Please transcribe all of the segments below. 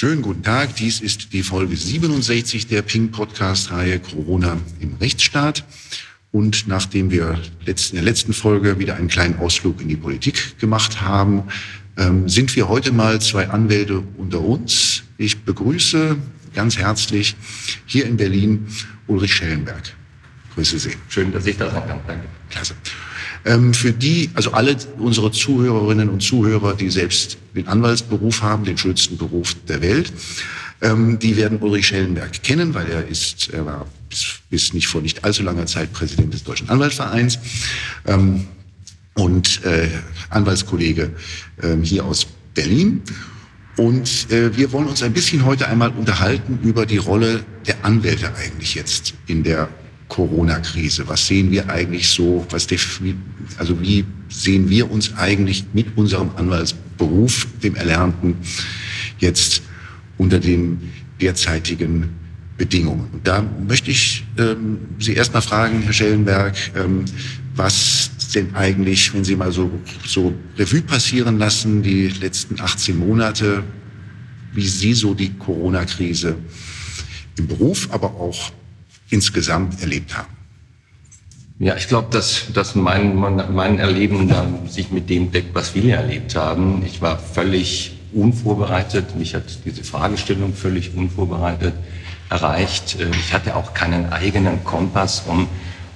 Schönen guten Tag. Dies ist die Folge 67 der Ping Podcast Reihe Corona im Rechtsstaat. Und nachdem wir in der letzten Folge wieder einen kleinen Ausflug in die Politik gemacht haben, ähm, sind wir heute mal zwei Anwälte unter uns. Ich begrüße ganz herzlich hier in Berlin Ulrich Schellenberg. Grüße Sie. Schön, dass ich da sein kann. Danke. Klasse. Ähm, für die, also alle unsere Zuhörerinnen und Zuhörer, die selbst den Anwaltsberuf haben, den schönsten Beruf der Welt, ähm, die werden Ulrich Schellenberg kennen, weil er ist, er war bis, nicht vor nicht allzu langer Zeit Präsident des Deutschen Anwaltsvereins ähm, und äh, Anwaltskollege hier aus Berlin. Und äh, wir wollen uns ein bisschen heute einmal unterhalten über die Rolle der Anwälte eigentlich jetzt in der Corona-Krise? Was sehen wir eigentlich so? Was also wie sehen wir uns eigentlich mit unserem Anwaltsberuf, dem Erlernten, jetzt unter den derzeitigen Bedingungen? Und da möchte ich ähm, Sie erst mal fragen, Herr Schellenberg, ähm, was denn eigentlich, wenn Sie mal so, so Revue passieren lassen, die letzten 18 Monate, wie Sie so die Corona-Krise im Beruf, aber auch insgesamt erlebt haben? Ja, ich glaube, dass, dass mein, mein Erleben dann sich mit dem deckt, was viele erlebt haben. Ich war völlig unvorbereitet. Mich hat diese Fragestellung völlig unvorbereitet erreicht. Ich hatte auch keinen eigenen Kompass, um,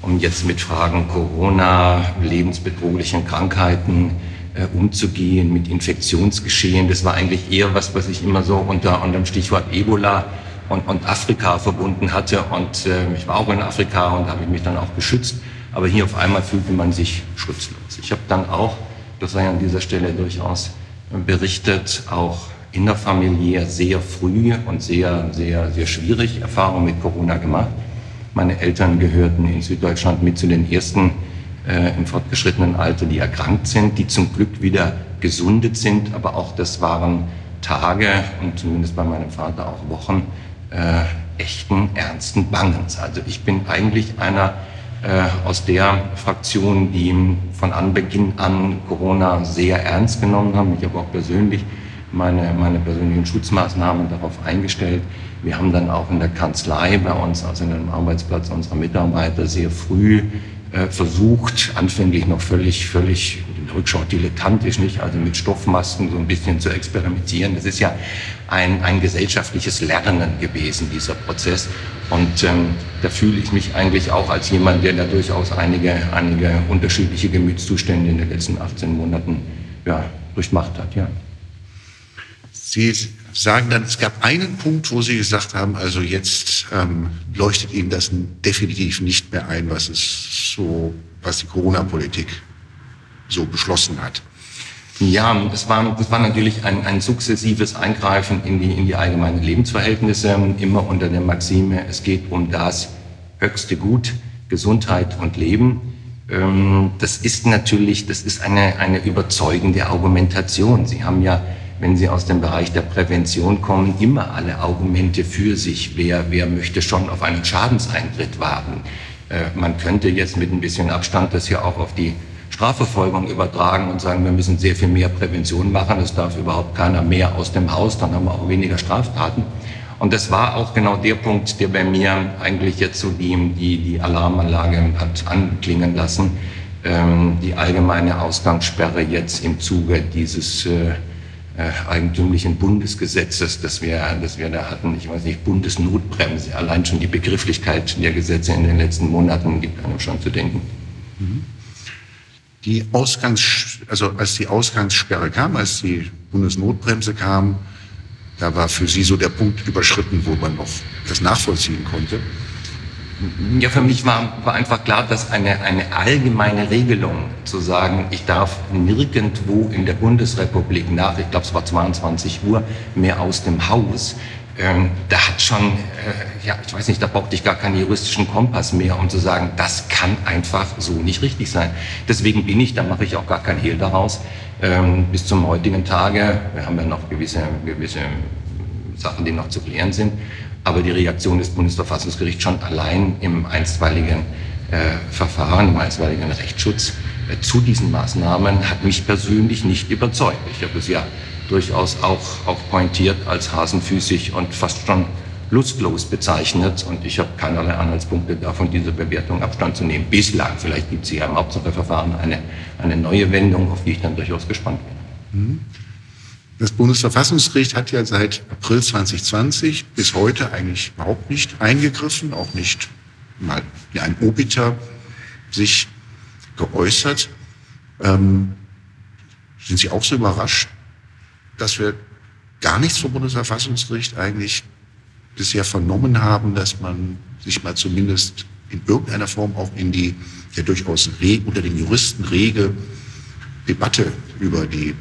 um jetzt mit Fragen Corona, lebensbedrohlichen Krankheiten äh, umzugehen, mit Infektionsgeschehen. Das war eigentlich eher was, was ich immer so unter, unter dem Stichwort Ebola und, und Afrika verbunden hatte. Und äh, ich war auch in Afrika und habe mich dann auch geschützt. Aber hier auf einmal fühlte man sich schutzlos. Ich habe dann auch, das sei an dieser Stelle durchaus berichtet, auch innerfamiliär sehr früh und sehr, sehr, sehr schwierig Erfahrungen mit Corona gemacht. Meine Eltern gehörten in Süddeutschland mit zu den ersten äh, im fortgeschrittenen Alter, die erkrankt sind, die zum Glück wieder gesundet sind. Aber auch das waren Tage und zumindest bei meinem Vater auch Wochen, äh, echten, ernsten Bangens. Also ich bin eigentlich einer äh, aus der Fraktion, die von Anbeginn an Corona sehr ernst genommen haben. Ich habe auch persönlich meine, meine persönlichen Schutzmaßnahmen darauf eingestellt. Wir haben dann auch in der Kanzlei bei uns, also in dem Arbeitsplatz unserer Mitarbeiter, sehr früh äh, versucht, anfänglich noch völlig, völlig Rückschau dilettantisch, nicht? Also mit Stoffmasken so ein bisschen zu experimentieren. Das ist ja ein, ein gesellschaftliches Lernen gewesen, dieser Prozess. Und ähm, da fühle ich mich eigentlich auch als jemand, der da durchaus einige, einige unterschiedliche Gemütszustände in den letzten 18 Monaten ja, durchmacht hat, ja. Sie sagen dann, es gab einen Punkt, wo Sie gesagt haben, also jetzt ähm, leuchtet Ihnen das definitiv nicht mehr ein, was es so, was die Corona-Politik so beschlossen hat. Ja, das war, das war natürlich ein, ein sukzessives Eingreifen in die, in die allgemeinen Lebensverhältnisse, immer unter der Maxime, es geht um das höchste Gut, Gesundheit und Leben. Ähm, das ist natürlich, das ist eine, eine überzeugende Argumentation. Sie haben ja, wenn Sie aus dem Bereich der Prävention kommen, immer alle Argumente für sich. Wer, wer möchte schon auf einen Schadenseintritt warten? Äh, man könnte jetzt mit ein bisschen Abstand das ja auch auf die Strafverfolgung übertragen und sagen, wir müssen sehr viel mehr Prävention machen. Es darf überhaupt keiner mehr aus dem Haus, dann haben wir auch weniger Straftaten. Und das war auch genau der Punkt, der bei mir eigentlich jetzt so die, die, die Alarmanlage hat anklingen lassen. Ähm, die allgemeine Ausgangssperre jetzt im Zuge dieses äh, äh, eigentümlichen Bundesgesetzes, das wir, das wir da hatten. Ich weiß nicht, Bundesnotbremse. Allein schon die Begrifflichkeit der Gesetze in den letzten Monaten gibt einem schon zu denken. Mhm die Ausgangs, also als die Ausgangssperre kam, als die Bundesnotbremse kam, da war für Sie so der Punkt überschritten, wo man noch das nachvollziehen konnte. Ja, für mich war, war einfach klar, dass eine, eine allgemeine Regelung zu sagen, ich darf nirgendwo in der Bundesrepublik nach, ich glaube es war 22 Uhr, mehr aus dem Haus, ähm, da hat schon, äh, ja, ich weiß nicht, da brauchte ich gar keinen juristischen Kompass mehr, um zu sagen, das kann einfach so nicht richtig sein. Deswegen bin ich, da mache ich auch gar kein Hehl daraus, ähm, bis zum heutigen Tage, wir haben ja noch gewisse, gewisse Sachen, die noch zu klären sind, aber die Reaktion des Bundesverfassungsgerichts schon allein im einstweiligen äh, Verfahren, im einstweiligen Rechtsschutz äh, zu diesen Maßnahmen hat mich persönlich nicht überzeugt. Ich habe es ja durchaus auch, auch pointiert als hasenfüßig und fast schon lustlos bezeichnet. Und ich habe keinerlei Anhaltspunkte davon, diese Bewertung Abstand zu nehmen. Bislang, vielleicht gibt es ja im Hauptsacheverfahren eine, eine neue Wendung, auf die ich dann durchaus gespannt bin. Mhm. Das Bundesverfassungsgericht hat ja seit April 2020 bis heute eigentlich überhaupt nicht eingegriffen, auch nicht mal wie ein Obiter sich geäußert. Ähm, sind Sie auch so überrascht, dass wir gar nichts vom Bundesverfassungsgericht eigentlich bisher vernommen haben, dass man sich mal zumindest in irgendeiner Form auch in die ja durchaus unter den Juristen rege Debatte über die,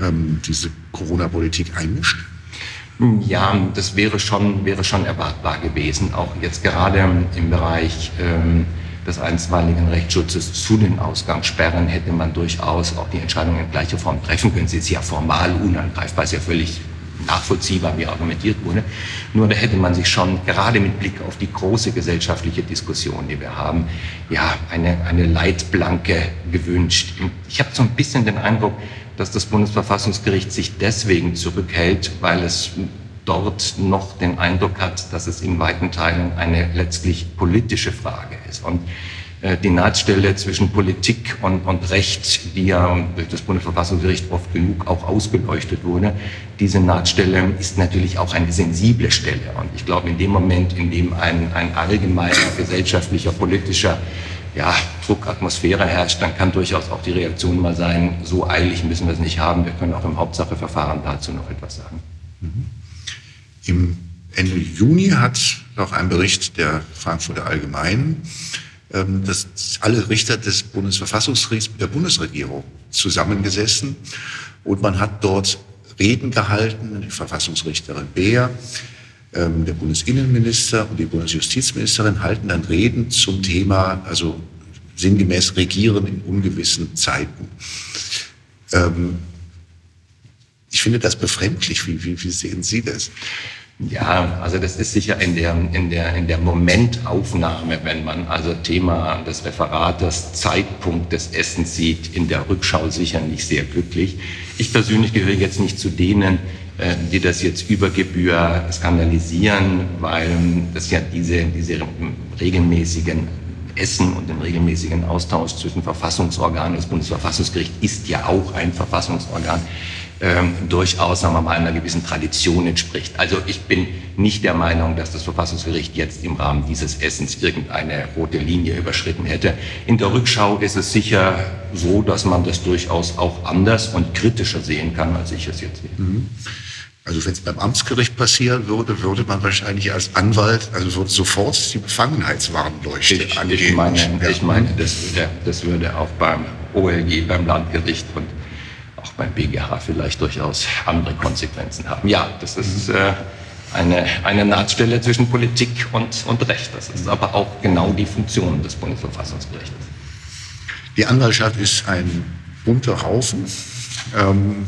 ähm, diese Corona-Politik einmischt? Ja, das wäre schon, wäre schon erwartbar gewesen. Auch jetzt gerade im Bereich ähm, des einstweiligen Rechtsschutzes zu den Ausgangssperren hätte man durchaus auch die Entscheidung in gleicher Form treffen können. Sie ist ja formal unangreifbar, ist ja völlig nachvollziehbar, wie argumentiert wurde. Nur da hätte man sich schon, gerade mit Blick auf die große gesellschaftliche Diskussion, die wir haben, ja, eine, eine Leitblanke gewünscht. Ich habe so ein bisschen den Eindruck, dass das Bundesverfassungsgericht sich deswegen zurückhält, weil es dort noch den Eindruck hat, dass es in weiten Teilen eine letztlich politische Frage ist. Und äh, die Nahtstelle zwischen Politik und, und Recht, die ja durch das Bundesverfassungsgericht oft genug auch ausgeleuchtet wurde, diese Nahtstelle ist natürlich auch eine sensible Stelle. Und ich glaube, in dem Moment, in dem ein, ein allgemeiner gesellschaftlicher, politischer ja, Druckatmosphäre herrscht, dann kann durchaus auch die Reaktion mal sein, so eilig müssen wir es nicht haben. Wir können auch im Hauptsacheverfahren dazu noch etwas sagen. Mhm. Im Ende Juni hat noch ein Bericht der Frankfurter Allgemeinen ähm, dass alle Richter des Bundesverfassungsgerichts mit der Bundesregierung zusammengesessen und man hat dort Reden gehalten, die Verfassungsrichterin Beer, der Bundesinnenminister und die Bundesjustizministerin halten dann Reden zum Thema, also sinngemäß Regieren in ungewissen Zeiten. Ähm, ich finde das befremdlich. Wie, wie, wie sehen Sie das? Ja, also das ist sicher in der, in der, in der Momentaufnahme, wenn man also Thema des Referates, Zeitpunkt des Essens sieht, in der Rückschau sicher nicht sehr glücklich. Ich persönlich gehöre jetzt nicht zu denen, die das jetzt über Gebühr skandalisieren, weil das ja diese, diese regelmäßigen Essen und den regelmäßigen Austausch zwischen Verfassungsorganen, das Bundesverfassungsgericht ist ja auch ein Verfassungsorgan, ähm, durchaus sagen wir mal, einer gewissen Tradition entspricht. Also ich bin nicht der Meinung, dass das Verfassungsgericht jetzt im Rahmen dieses Essens irgendeine rote Linie überschritten hätte. In der Rückschau ist es sicher so, dass man das durchaus auch anders und kritischer sehen kann, als ich es jetzt sehe. Mhm. Also wenn es beim Amtsgericht passieren würde, würde man wahrscheinlich als Anwalt, also würde sofort die Befangenheitswarnleuchte ich, angehen. Ich meine, ja. ich meine das, würde, das würde auch beim OLG, beim Landgericht und auch beim BGH vielleicht durchaus andere Konsequenzen haben. Ja, das ist äh, eine, eine Nahtstelle zwischen Politik und, und Recht. Das ist aber auch genau die Funktion des Bundesverfassungsgerichts. Die Anwaltschaft ist ein bunter Haufen ähm,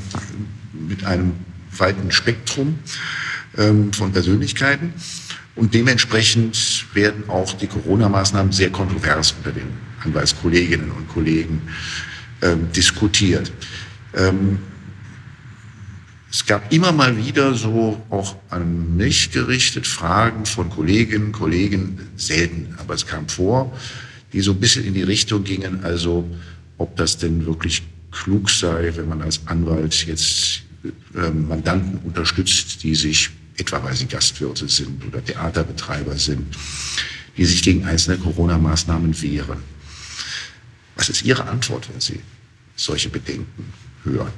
mit einem weiten Spektrum ähm, von Persönlichkeiten. Und dementsprechend werden auch die Corona-Maßnahmen sehr kontrovers unter den Anwaltskolleginnen und Kollegen ähm, diskutiert. Ähm, es gab immer mal wieder so auch an mich gerichtet Fragen von Kolleginnen und Kollegen, selten, aber es kam vor, die so ein bisschen in die Richtung gingen, also ob das denn wirklich klug sei, wenn man als Anwalt jetzt Mandanten unterstützt, die sich, etwa weil sie Gastwirte sind oder Theaterbetreiber sind, die sich gegen einzelne Corona-Maßnahmen wehren. Was ist Ihre Antwort, wenn Sie solche Bedenken hören.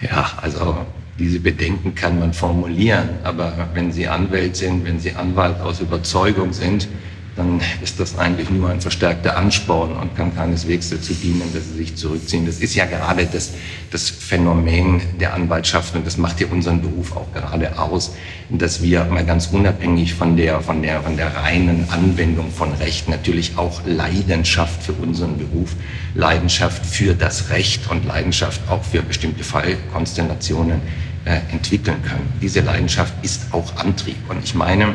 Ja, also diese Bedenken kann man formulieren, aber wenn Sie Anwalt sind, wenn Sie Anwalt aus Überzeugung sind, dann ist das eigentlich nur ein verstärkter Ansporn und kann keineswegs dazu dienen, dass sie sich zurückziehen. Das ist ja gerade das, das Phänomen der Anwaltschaft und das macht ja unseren Beruf auch gerade aus, dass wir mal ganz unabhängig von der, von der, von der reinen Anwendung von Recht natürlich auch Leidenschaft für unseren Beruf, Leidenschaft für das Recht und Leidenschaft auch für bestimmte Fallkonstellationen entwickeln können. Diese Leidenschaft ist auch Antrieb. Und ich meine,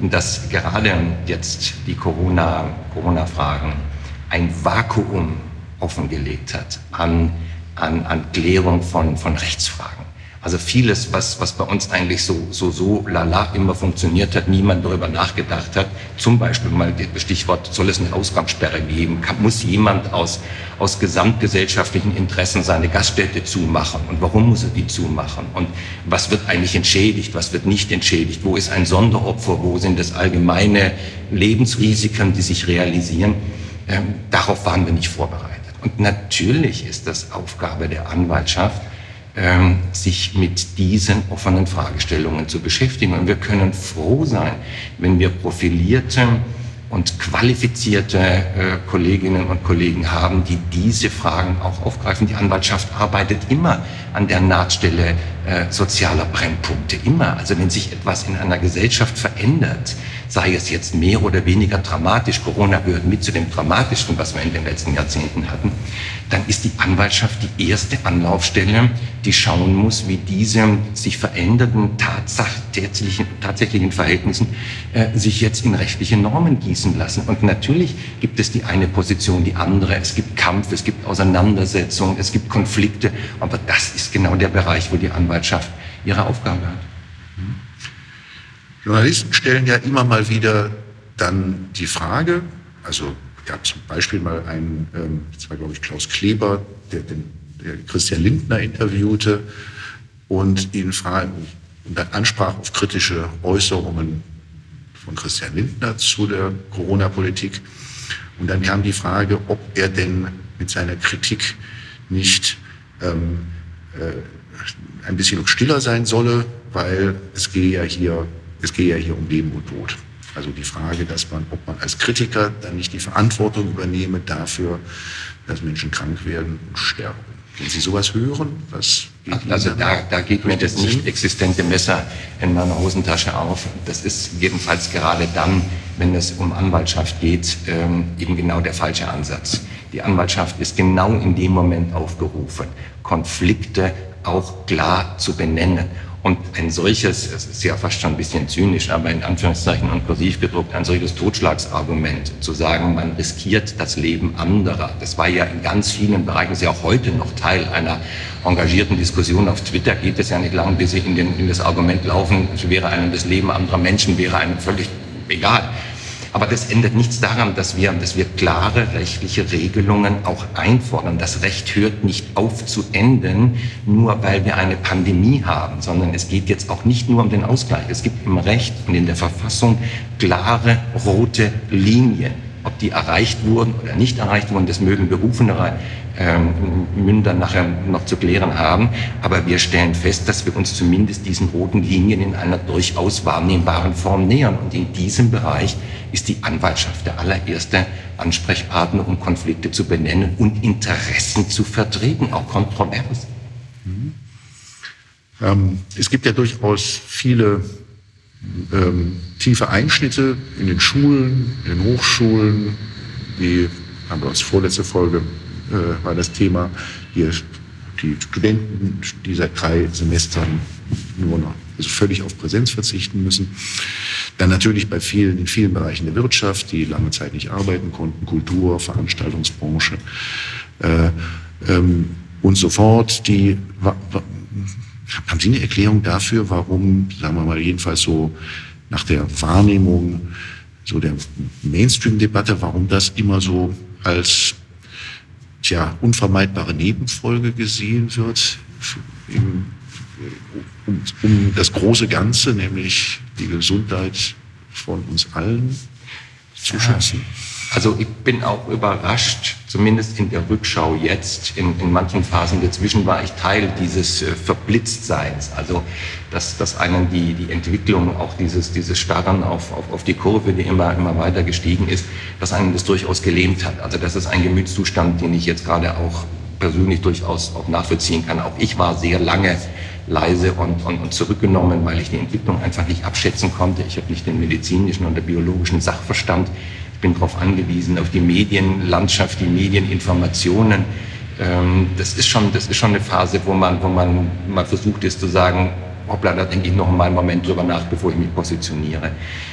dass gerade jetzt die Corona-Fragen Corona ein Vakuum offengelegt hat an an, an Klärung von, von Rechtsfragen. Also vieles, was, was bei uns eigentlich so, so, so lala immer funktioniert hat, niemand darüber nachgedacht hat. Zum Beispiel mal das Stichwort, soll es eine Ausgangssperre geben? Kann, muss jemand aus, aus gesamtgesellschaftlichen Interessen seine Gaststätte zumachen? Und warum muss er die zumachen? Und was wird eigentlich entschädigt? Was wird nicht entschädigt? Wo ist ein Sonderopfer? Wo sind das allgemeine Lebensrisiken, die sich realisieren? Ähm, darauf waren wir nicht vorbereitet. Und natürlich ist das Aufgabe der Anwaltschaft, ähm, sich mit diesen offenen Fragestellungen zu beschäftigen. Und wir können froh sein, wenn wir profilierte und qualifizierte äh, Kolleginnen und Kollegen haben, die diese Fragen auch aufgreifen. Die Anwaltschaft arbeitet immer an der Nahtstelle äh, sozialer Brennpunkte, immer. Also wenn sich etwas in einer Gesellschaft verändert, sei es jetzt mehr oder weniger dramatisch, Corona gehört mit zu dem Dramatischsten, was wir in den letzten Jahrzehnten hatten, dann ist die Anwaltschaft die erste Anlaufstelle, die schauen muss, wie diese sich verändernden tatsächlichen, tatsächlichen Verhältnissen äh, sich jetzt in rechtliche Normen gießen lassen. Und natürlich gibt es die eine Position, die andere. Es gibt Kampf, es gibt Auseinandersetzungen, es gibt Konflikte. Aber das ist genau der Bereich, wo die Anwaltschaft ihre Aufgabe hat. Journalisten stellen ja immer mal wieder dann die Frage, also gab zum Beispiel mal einen, ähm, das war glaube ich Klaus Kleber, der, den, der Christian Lindner interviewte und ihn fragen, und dann ansprach auf kritische Äußerungen von Christian Lindner zu der Corona-Politik. Und dann kam die Frage, ob er denn mit seiner Kritik nicht ähm, äh, ein bisschen stiller sein solle, weil es gehe ja hier es gehe ja hier um Leben und Tod. Also die Frage, dass man, ob man als Kritiker dann nicht die Verantwortung übernehme dafür, dass Menschen krank werden und sterben. Wenn Sie sowas hören, was also da, da geht mir das nicht existente Messer in meiner Hosentasche auf. Das ist jedenfalls gerade dann, wenn es um Anwaltschaft geht, ähm, eben genau der falsche Ansatz. Die Anwaltschaft ist genau in dem Moment aufgerufen, Konflikte auch klar zu benennen und ein solches, es ist ja fast schon ein bisschen zynisch, aber in Anführungszeichen und kursiv gedruckt, ein solches Totschlagsargument zu sagen, man riskiert das Leben anderer. Das war ja in ganz vielen Bereichen, ist ja auch heute noch Teil einer engagierten Diskussion auf Twitter. Geht es ja nicht lang, bis sie in, den, in das Argument laufen, wäre einem das Leben anderer Menschen, wäre einem völlig egal. Aber das ändert nichts daran, dass wir, dass wir klare rechtliche Regelungen auch einfordern. Das Recht hört nicht auf zu enden, nur weil wir eine Pandemie haben, sondern es geht jetzt auch nicht nur um den Ausgleich. Es gibt im Recht und in der Verfassung klare rote Linien. Ob die erreicht wurden oder nicht erreicht wurden, das mögen berufene ähm, Münder nachher noch zu klären haben. Aber wir stellen fest, dass wir uns zumindest diesen roten Linien in einer durchaus wahrnehmbaren Form nähern. Und in diesem Bereich ist die Anwaltschaft der allererste Ansprechpartner, um Konflikte zu benennen und Interessen zu vertreten, auch kontrovers. Mhm. Ähm, es gibt ja durchaus viele ähm, tiefe Einschnitte in den Schulen, in den Hochschulen. Die haben wir uns vorletzte Folge äh, war das Thema hier die Studenten, die seit drei Semestern nur noch also völlig auf Präsenz verzichten müssen. Dann natürlich bei vielen, in vielen Bereichen der Wirtschaft, die lange Zeit nicht arbeiten konnten, Kultur, Veranstaltungsbranche äh, ähm, und so fort. Die, haben Sie eine Erklärung dafür, warum, sagen wir mal, jedenfalls so nach der Wahrnehmung so der Mainstream-Debatte, warum das immer so als tja, unvermeidbare Nebenfolge gesehen wird, im, um, um das große Ganze, nämlich die Gesundheit von uns allen zu schützen. Also ich bin auch überrascht, zumindest in der Rückschau jetzt, in, in manchen Phasen dazwischen war ich Teil dieses äh, Verblitztseins. Also dass, dass einen die, die Entwicklung, auch dieses, dieses Starren auf, auf, auf die Kurve, die immer, immer weiter gestiegen ist, dass einen das durchaus gelähmt hat. Also das ist ein Gemütszustand, den ich jetzt gerade auch persönlich durchaus auch nachvollziehen kann. Auch ich war sehr lange leise und, und, und zurückgenommen, weil ich die Entwicklung einfach nicht abschätzen konnte. Ich habe nicht den medizinischen und den biologischen Sachverstand bin darauf angewiesen, auf die Medienlandschaft, die Medieninformationen. Ähm, das ist schon, das ist schon eine Phase, wo man, wo man mal versucht ist zu sagen, hoppla, da denke ich noch mal einen Moment drüber nach, bevor ich mich positioniere.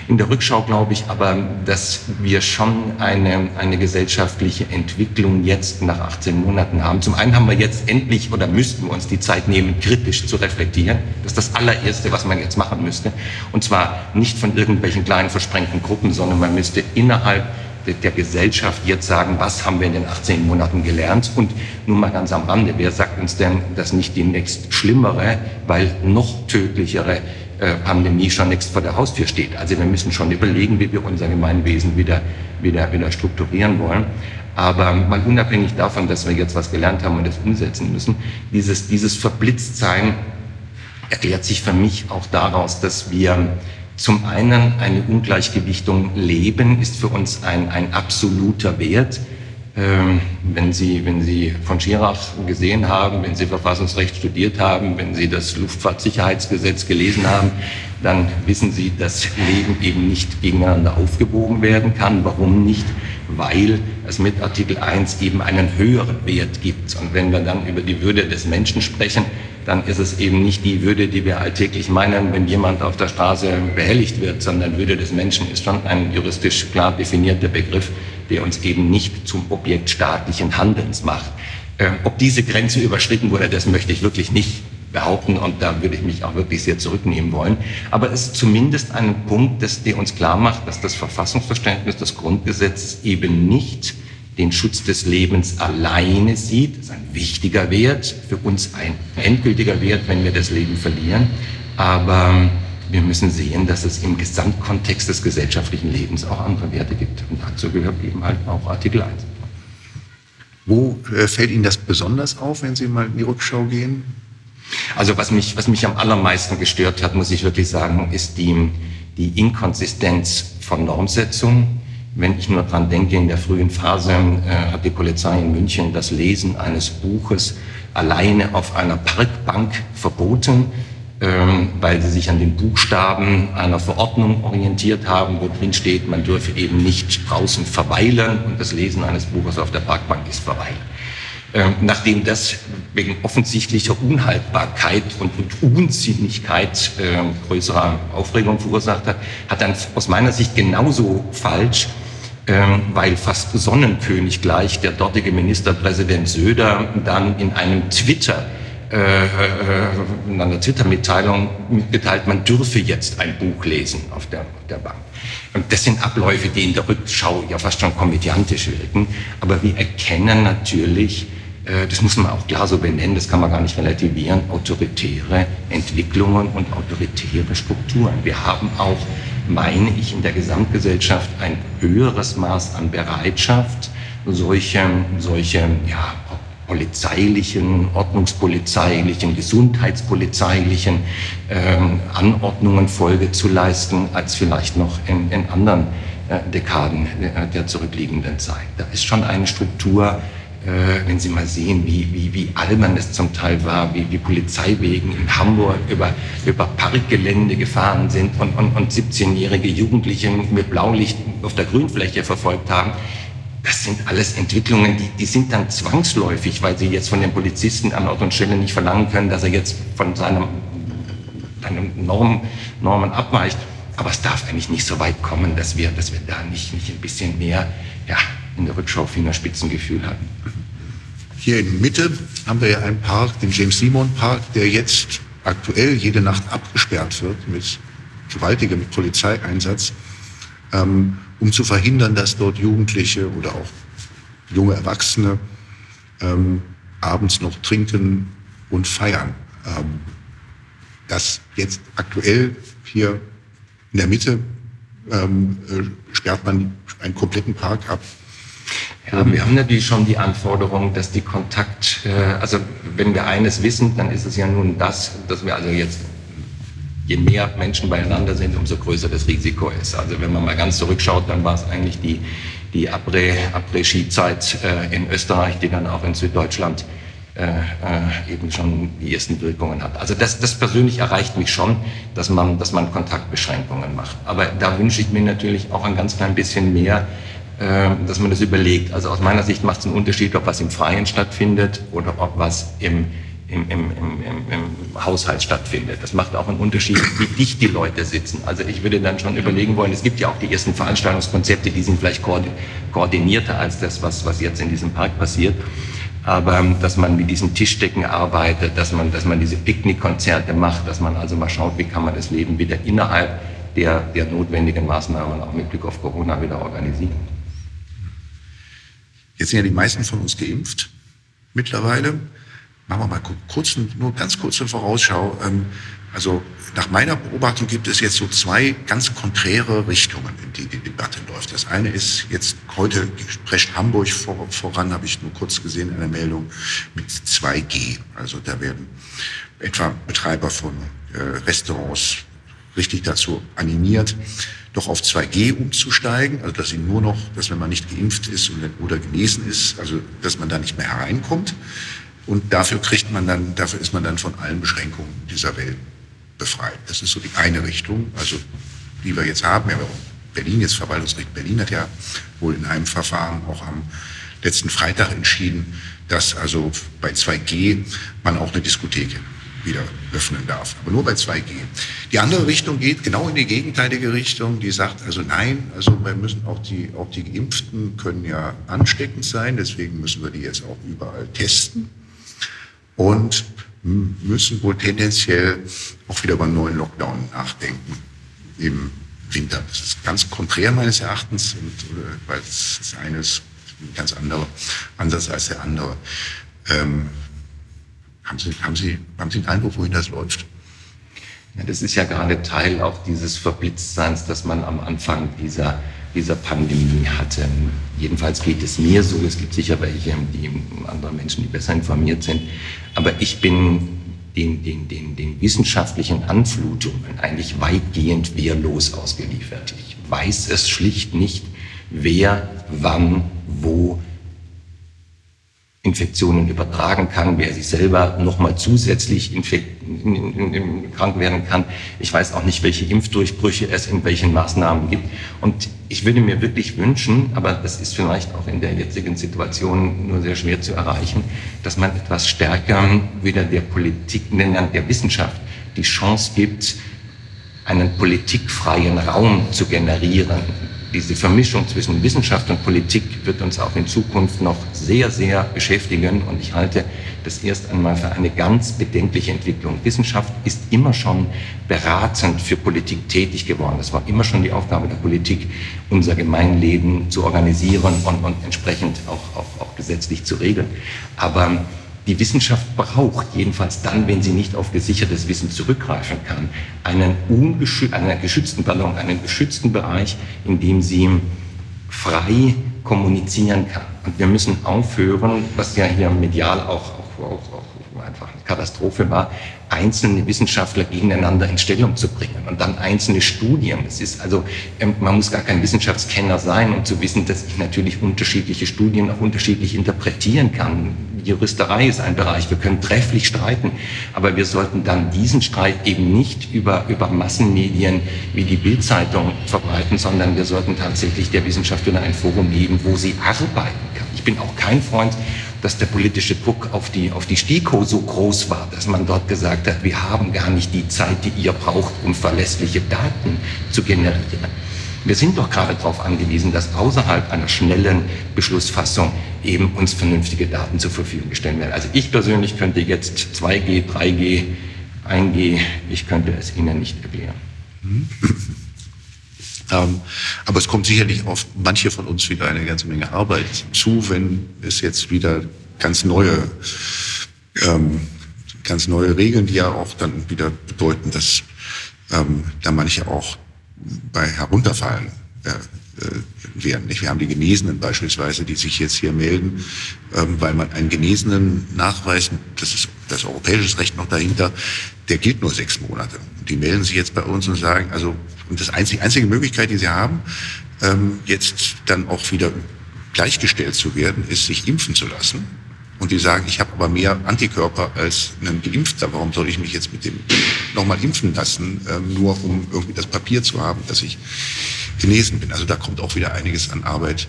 In der Rückschau glaube ich aber, dass wir schon eine, eine gesellschaftliche Entwicklung jetzt nach 18 Monaten haben. Zum einen haben wir jetzt endlich oder müssten wir uns die Zeit nehmen, kritisch zu reflektieren. Das ist das allererste, was man jetzt machen müsste. Und zwar nicht von irgendwelchen kleinen versprengten Gruppen, sondern man müsste innerhalb der Gesellschaft jetzt sagen, was haben wir in den 18 Monaten gelernt? Und nun mal ganz am Rande, wer sagt uns denn, dass nicht die nächst schlimmere, weil noch tödlichere äh, Pandemie schon nächst vor der Haustür steht? Also wir müssen schon überlegen, wie wir unser Gemeinwesen wieder, wieder, wieder strukturieren wollen. Aber mal unabhängig davon, dass wir jetzt was gelernt haben und das umsetzen müssen, dieses, dieses Verblitztsein erklärt sich für mich auch daraus, dass wir zum einen eine Ungleichgewichtung leben, ist für uns ein, ein absoluter Wert. Ähm, wenn, Sie, wenn Sie von Schirach gesehen haben, wenn Sie Verfassungsrecht studiert haben, wenn Sie das Luftfahrtsicherheitsgesetz gelesen haben, dann wissen Sie, dass Leben eben nicht gegeneinander aufgewogen werden kann. Warum nicht? Weil es mit Artikel 1 eben einen höheren Wert gibt. Und wenn wir dann über die Würde des Menschen sprechen, dann ist es eben nicht die Würde, die wir alltäglich meinen, wenn jemand auf der Straße behelligt wird, sondern Würde des Menschen ist schon ein juristisch klar definierter Begriff, der uns eben nicht zum Objekt staatlichen Handelns macht. Äh, ob diese Grenze überschritten wurde, das möchte ich wirklich nicht behaupten und da würde ich mich auch wirklich sehr zurücknehmen wollen. Aber es ist zumindest ein Punkt, der uns klar macht, dass das Verfassungsverständnis des Grundgesetzes eben nicht den Schutz des Lebens alleine sieht. Das ist ein wichtiger Wert, für uns ein endgültiger Wert, wenn wir das Leben verlieren. Aber wir müssen sehen, dass es im Gesamtkontext des gesellschaftlichen Lebens auch andere Werte gibt. Und dazu gehört eben halt auch Artikel 1. Wo äh, fällt Ihnen das besonders auf, wenn Sie mal in die Rückschau gehen? Also was mich, was mich am allermeisten gestört hat, muss ich wirklich sagen, ist die, die Inkonsistenz von Normsetzung wenn ich nur dran denke, in der frühen Phase äh, hat die Polizei in München das Lesen eines Buches alleine auf einer Parkbank verboten, ähm, weil sie sich an den Buchstaben einer Verordnung orientiert haben, wo drin steht, man dürfe eben nicht draußen verweilen und das Lesen eines Buches auf der Parkbank ist verweilen. Ähm, nachdem das wegen offensichtlicher Unhaltbarkeit und, und Unsinnigkeit äh, größerer Aufregung verursacht hat, hat dann aus meiner Sicht genauso falsch weil fast Sonnenkönig gleich der dortige Ministerpräsident Söder dann in einem Twitter äh, äh, in einer Twitter-Mitteilung mitgeteilt, man dürfe jetzt ein Buch lesen auf der, der Bank. Und das sind Abläufe, die in der Rückschau ja fast schon komödiantisch wirken. Aber wir erkennen natürlich, äh, das muss man auch klar so benennen, das kann man gar nicht relativieren, autoritäre Entwicklungen und autoritäre Strukturen. Wir haben auch meine ich, in der Gesamtgesellschaft ein höheres Maß an Bereitschaft, solche, solche ja, polizeilichen, ordnungspolizeilichen, gesundheitspolizeilichen ähm, Anordnungen Folge zu leisten, als vielleicht noch in, in anderen äh, Dekaden der, der zurückliegenden Zeit. Da ist schon eine Struktur äh, wenn Sie mal sehen, wie, wie, wie albern es zum Teil war, wie, wie Polizeiwegen in Hamburg über, über Parkgelände gefahren sind und, und, und 17-jährige Jugendliche mit Blaulicht auf der Grünfläche verfolgt haben. Das sind alles Entwicklungen, die, die sind dann zwangsläufig, weil sie jetzt von den Polizisten an Ort und Stelle nicht verlangen können, dass er jetzt von seinem, seinem Norm, Normen abweicht. Aber es darf eigentlich nicht so weit kommen, dass wir, dass wir da nicht, nicht ein bisschen mehr ja, in der Rückschau Fingerspitzengefühl hatten. Hier in Mitte haben wir ja einen Park, den James Simon Park, der jetzt aktuell jede Nacht abgesperrt wird mit gewaltigem Polizeieinsatz, ähm, um zu verhindern, dass dort Jugendliche oder auch junge Erwachsene ähm, abends noch trinken und feiern. Ähm, das jetzt aktuell hier in der Mitte ähm, äh, sperrt man einen kompletten Park ab. Ja, wir haben natürlich schon die Anforderung, dass die Kontakt, äh, also wenn wir eines wissen, dann ist es ja nun das, dass wir also jetzt, je mehr Menschen beieinander sind, umso größer das Risiko ist. Also wenn man mal ganz zurückschaut, dann war es eigentlich die, die Après-Ski-Zeit äh, in Österreich, die dann auch in Süddeutschland äh, äh, eben schon die ersten Wirkungen hat. Also das, das persönlich erreicht mich schon, dass man, dass man Kontaktbeschränkungen macht. Aber da wünsche ich mir natürlich auch ein ganz klein bisschen mehr dass man das überlegt. Also aus meiner Sicht macht es einen Unterschied, ob was im Freien stattfindet oder ob was im, im, im, im, im Haushalt stattfindet. Das macht auch einen Unterschied, wie dicht die Leute sitzen. Also ich würde dann schon überlegen wollen, es gibt ja auch die ersten Veranstaltungskonzepte, die sind vielleicht koordinierter als das, was, was jetzt in diesem Park passiert. Aber ähm, dass man mit diesen Tischdecken arbeitet, dass man, dass man diese Picknickkonzerte macht, dass man also mal schaut, wie kann man das Leben wieder innerhalb der, der notwendigen Maßnahmen auch mit Blick auf Corona wieder organisieren. Jetzt sind ja die meisten von uns geimpft mittlerweile. Machen wir mal kurz, nur ganz kurze Vorausschau. Ähm, also nach meiner Beobachtung gibt es jetzt so zwei ganz konträre Richtungen, in die die Debatte läuft. Das eine ist jetzt heute spricht Hamburg vor, voran, habe ich nur kurz gesehen in der Meldung, mit 2G. Also da werden etwa Betreiber von äh, Restaurants richtig dazu animiert, doch auf 2G umzusteigen, also dass sie nur noch, dass wenn man nicht geimpft ist oder genesen ist, also dass man da nicht mehr hereinkommt. Und dafür kriegt man dann, dafür ist man dann von allen Beschränkungen dieser Welt befreit. Das ist so die eine Richtung, also die wir jetzt haben. Ja, Berlin, jetzt Verwaltungsgericht Berlin hat ja wohl in einem Verfahren auch am letzten Freitag entschieden, dass also bei 2G man auch eine Diskothek wieder öffnen darf. Aber nur bei 2G. Die andere Richtung geht genau in die gegenteilige Richtung. Die sagt also nein, also wir müssen auch die, auch die Geimpften können ja ansteckend sein. Deswegen müssen wir die jetzt auch überall testen. Und müssen wohl tendenziell auch wieder über einen neuen Lockdown nachdenken im Winter. Das ist ganz konträr meines Erachtens, und, äh, weil es ist eines ein ganz anderer Ansatz als der andere. Ähm, haben, Sie, haben, Sie, haben Sie einen Eindruck, wohin das läuft? Ja, das ist ja gerade Teil auch dieses Verblitztseins, das man am Anfang dieser, dieser Pandemie hatte. Jedenfalls geht es mir so. Es gibt sicher welche, die andere Menschen, die besser informiert sind. Aber ich bin den, den, den, den wissenschaftlichen Anflutungen eigentlich weitgehend wehrlos ausgeliefert. Ich weiß es schlicht nicht, wer, wann, wo Infektionen übertragen kann, wer sich selber nochmal zusätzlich infekt, in, in, in, krank werden kann. Ich weiß auch nicht, welche Impfdurchbrüche es in welchen Maßnahmen gibt. Und ich würde mir wirklich wünschen, aber das ist vielleicht auch in der jetzigen Situation nur sehr schwer zu erreichen, dass man etwas stärker wieder der Politik, der Wissenschaft die Chance gibt, einen politikfreien Raum zu generieren, diese Vermischung zwischen Wissenschaft und Politik wird uns auch in Zukunft noch sehr, sehr beschäftigen. Und ich halte das erst einmal für eine ganz bedenkliche Entwicklung. Wissenschaft ist immer schon beratend für Politik tätig geworden. Das war immer schon die Aufgabe der Politik, unser Gemeinleben zu organisieren und, und entsprechend auch, auch, auch gesetzlich zu regeln. Aber die Wissenschaft braucht, jedenfalls dann, wenn sie nicht auf gesichertes Wissen zurückgreifen kann, einen, ungeschü einen geschützten, pardon, einen geschützten Bereich, in dem sie frei kommunizieren kann. Und wir müssen aufhören, was ja hier medial auch, auch, auch, einfach eine Katastrophe war, einzelne Wissenschaftler gegeneinander in Stellung zu bringen und dann einzelne Studien. Es ist also, ähm, man muss gar kein Wissenschaftskenner sein, um zu wissen, dass ich natürlich unterschiedliche Studien auch unterschiedlich interpretieren kann Juristerei ist ein Bereich. Wir können trefflich streiten, aber wir sollten dann diesen Streit eben nicht über, über Massenmedien wie die Bildzeitung verbreiten, sondern wir sollten tatsächlich der Wissenschaft wieder ein Forum geben, wo sie arbeiten kann. Ich bin auch kein Freund, dass der politische Druck auf die, auf die STIKO so groß war, dass man dort gesagt hat, wir haben gar nicht die Zeit, die ihr braucht, um verlässliche Daten zu generieren. Wir sind doch gerade darauf angewiesen, dass außerhalb einer schnellen Beschlussfassung eben uns vernünftige Daten zur Verfügung gestellt werden. Also ich persönlich könnte jetzt 2G, 3G, 1G, ich könnte es Ihnen nicht erklären. Aber es kommt sicherlich auf manche von uns wieder eine ganze Menge Arbeit zu, wenn es jetzt wieder ganz neue, ähm, ganz neue Regeln, die ja auch dann wieder bedeuten, dass ähm, da manche auch bei herunterfallen äh, äh, werden. Wir haben die Genesenen beispielsweise, die sich jetzt hier melden, ähm, weil man einen Genesenen nachweist, das ist das europäische Recht noch dahinter, der gilt nur sechs Monate. Die melden sich jetzt bei uns und sagen, also, und das einzige, einzige Möglichkeit, die sie haben, ähm, jetzt dann auch wieder gleichgestellt zu werden, ist, sich impfen zu lassen und die sagen, ich habe aber mehr Antikörper als ein Geimpfter, warum soll ich mich jetzt mit dem nochmal impfen lassen, ähm, nur um irgendwie das Papier zu haben, dass ich genesen bin. Also da kommt auch wieder einiges an Arbeit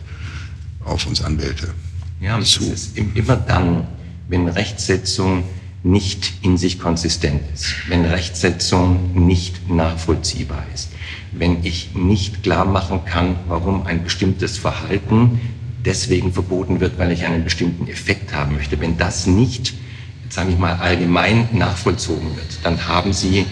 auf uns Anwälte ja, zu. Es ist immer dann, wenn Rechtsetzung nicht in sich konsistent ist, wenn Rechtsetzung nicht nachvollziehbar ist, wenn ich nicht klar machen kann, warum ein bestimmtes Verhalten deswegen verboten wird, weil ich einen bestimmten Effekt haben möchte, wenn das nicht, sage ich mal, allgemein nachvollzogen wird, dann haben Sie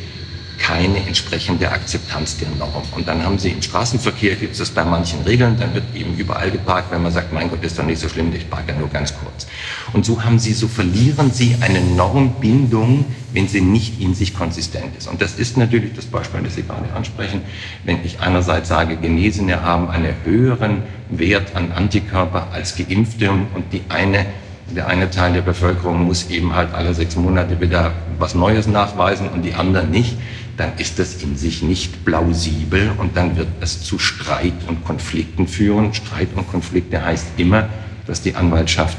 keine entsprechende Akzeptanz der Norm. Und dann haben sie im Straßenverkehr, gibt es das bei manchen Regeln, dann wird eben überall geparkt, wenn man sagt, mein Gott, ist doch nicht so schlimm, ich parke ja nur ganz kurz. Und so haben sie, so verlieren sie eine Normbindung, wenn sie nicht in sich konsistent ist. Und das ist natürlich das Beispiel, das Sie gerade ansprechen, wenn ich einerseits sage, Genesene haben einen höheren Wert an Antikörper als Geimpfte und die eine der eine Teil der Bevölkerung muss eben halt alle sechs Monate wieder was Neues nachweisen und die anderen nicht dann ist das in sich nicht plausibel und dann wird es zu Streit und Konflikten führen. Streit und Konflikte heißt immer, dass die Anwaltschaft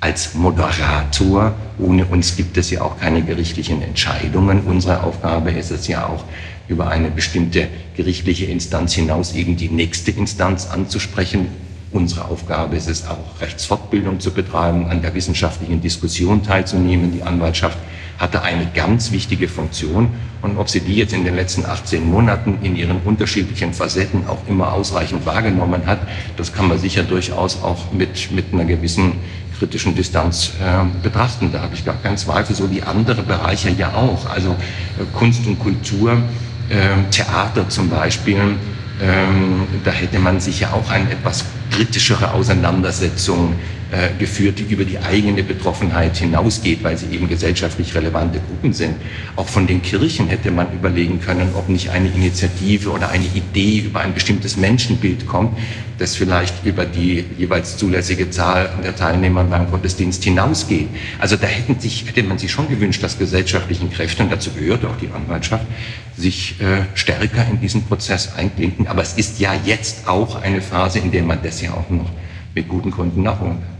als Moderator, ohne uns gibt es ja auch keine gerichtlichen Entscheidungen. Unsere Aufgabe ist es ja auch, über eine bestimmte gerichtliche Instanz hinaus eben die nächste Instanz anzusprechen. Unsere Aufgabe ist es auch, Rechtsfortbildung zu betreiben, an der wissenschaftlichen Diskussion teilzunehmen. Die Anwaltschaft hatte eine ganz wichtige Funktion. Und ob sie die jetzt in den letzten 18 Monaten in ihren unterschiedlichen Facetten auch immer ausreichend wahrgenommen hat, das kann man sicher durchaus auch mit, mit einer gewissen kritischen Distanz äh, betrachten. Da habe ich gar keinen Zweifel, so wie andere Bereiche ja auch. Also äh, Kunst und Kultur, äh, Theater zum Beispiel, ähm, da hätte man sich ja auch eine etwas kritischere Auseinandersetzung geführt, die über die eigene Betroffenheit hinausgeht, weil sie eben gesellschaftlich relevante Gruppen sind. Auch von den Kirchen hätte man überlegen können, ob nicht eine Initiative oder eine Idee über ein bestimmtes Menschenbild kommt, das vielleicht über die jeweils zulässige Zahl der Teilnehmer beim Gottesdienst hinausgeht. Also da hätten sich, hätte man sich schon gewünscht, dass gesellschaftlichen Kräfte, und dazu gehört auch die Anwaltschaft, sich äh, stärker in diesen Prozess einklinken. Aber es ist ja jetzt auch eine Phase, in der man das ja auch noch mit guten Gründen nachholen kann.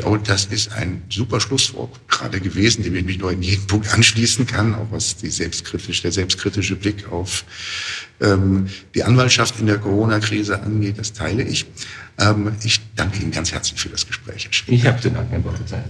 Ich glaube, das ist ein super Schlusswort gerade gewesen, dem ich mich nur in jedem Punkt anschließen kann, auch was die selbstkritisch, der selbstkritische Blick auf ähm, die Anwaltschaft in der Corona-Krise angeht. Das teile ich. Ähm, ich danke Ihnen ganz herzlich für das Gespräch. Ich habe zu danken, Herr Zeit.